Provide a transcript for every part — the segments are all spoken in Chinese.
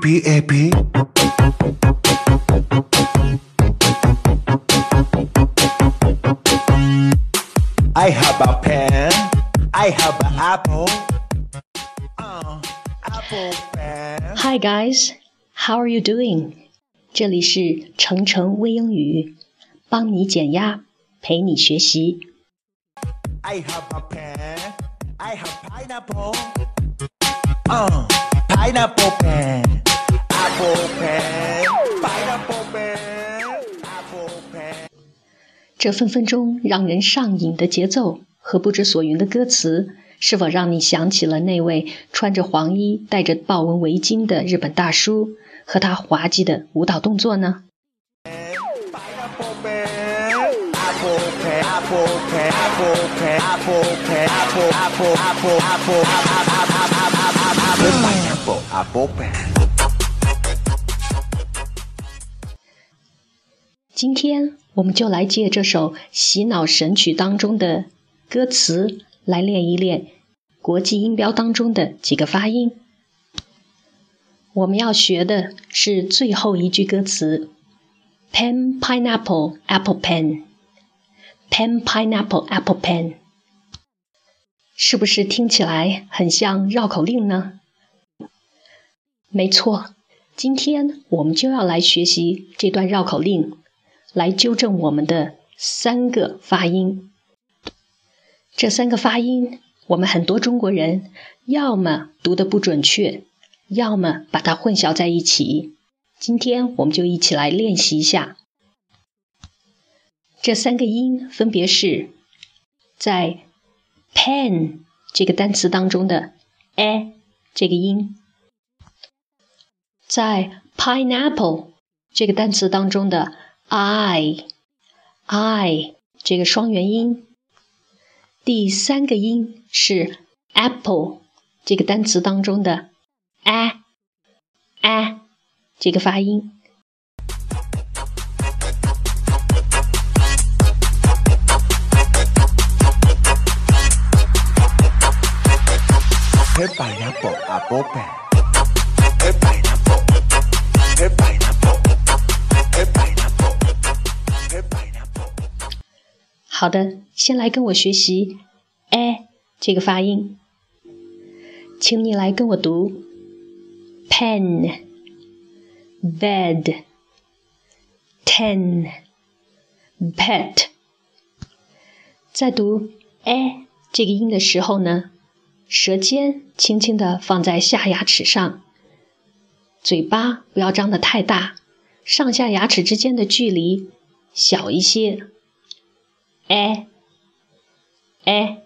P A P I have a pen. I have an apple. Uh, apple pen. Hi guys, how are you doing？这里是程程微英语，帮你减压，陪你学习。 I have a pen. I have pineapple. 嗯这分分钟让人上瘾的节奏和不知所云的歌词是否让你想起了那位穿着黄衣戴着豹纹围巾的日本大叔和他滑稽的舞蹈动作呢 Pineapple. Apple pen. 今天我们就来借这首洗脑神曲当中的歌词来练一练国际音标当中的几个发音。我们要学的是最后一句歌词：pen pineapple apple pen。pen pineapple apple pen，是不是听起来很像绕口令呢？没错，今天我们就要来学习这段绕口令，来纠正我们的三个发音。这三个发音，我们很多中国人要么读的不准确，要么把它混淆在一起。今天我们就一起来练习一下。这三个音分别是在 pen 这个单词当中的 a 这个音，在 pineapple 这个单词当中的 i i 这个双元音，第三个音是 apple 这个单词当中的 a a 这个发音。好的，先来跟我学习 a 这个发音，请你来跟我读 pen、bed、ten、pet。在读 a 这个音的时候呢，舌尖轻轻地放在下牙齿上，嘴巴不要张得太大，上下牙齿之间的距离小一些。哎哎，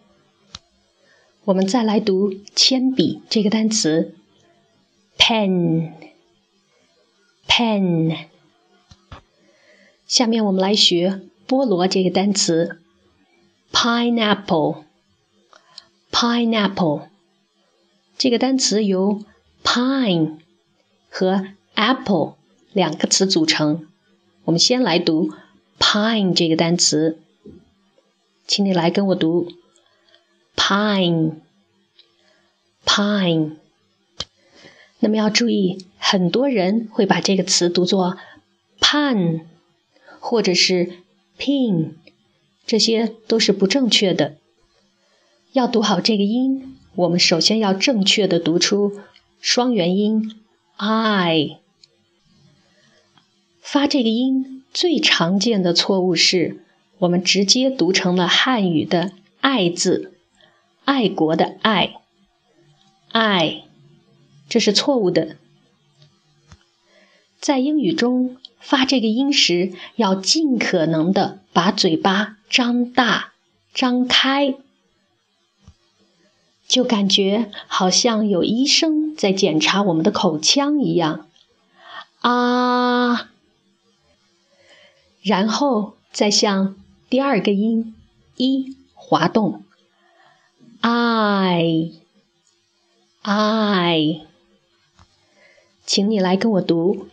我们再来读铅笔这个单词，pen pen。下面我们来学菠萝这个单词，pineapple pineapple。这个单词由 pine 和 apple 两个词组成。我们先来读 pine 这个单词。请你来跟我读 pine pine。那么要注意，很多人会把这个词读作 pan 或者是 pin，这些都是不正确的。要读好这个音，我们首先要正确的读出双元音 i。发这个音最常见的错误是。我们直接读成了汉语的“爱”字，爱国的“爱”，爱，这是错误的。在英语中发这个音时，要尽可能的把嘴巴张大、张开，就感觉好像有医生在检查我们的口腔一样。啊，然后再向第二个音一滑动，i i，请你来跟我读。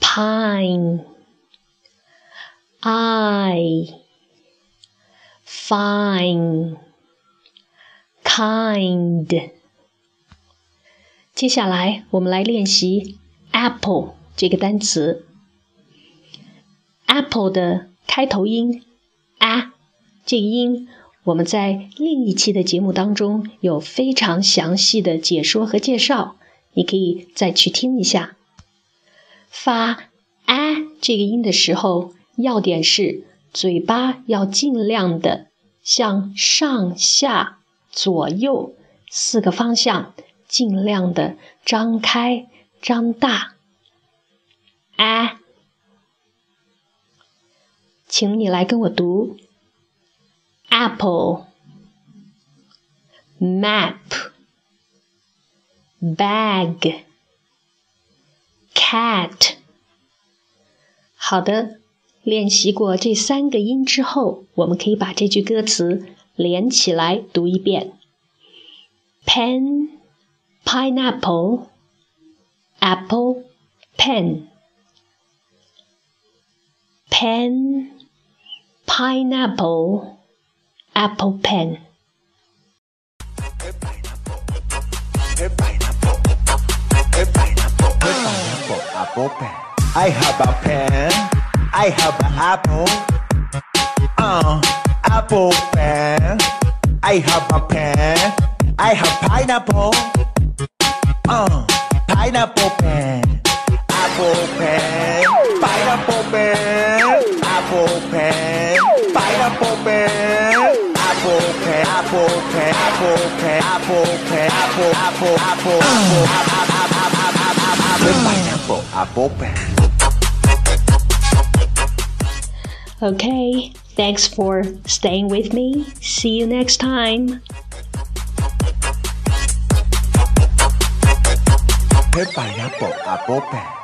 Pine i fine kind 接下来我们来练习 apple 这个单词。apple 的开头音啊这个音，我们在另一期的节目当中有非常详细的解说和介绍，你可以再去听一下。发啊这个音的时候，要点是嘴巴要尽量的向上下左右四个方向尽量的张开张大。啊请你来跟我读。apple, map, bag, cat。好的，练习过这三个音之后，我们可以把这句歌词连起来读一遍：pen, pineapple, apple, pen, pen, pineapple apple pen. I have a pen. I have an apple. Uh, apple pen. I have a pen. I have pineapple. Uh, pineapple pen. Apple pen. Pineapple pen. Apple pen. Apple apple apple apple apple, apple, apple, apple, apple, apple pen. Okay, thanks for staying with me. See you next time. Pineapple, apple pen.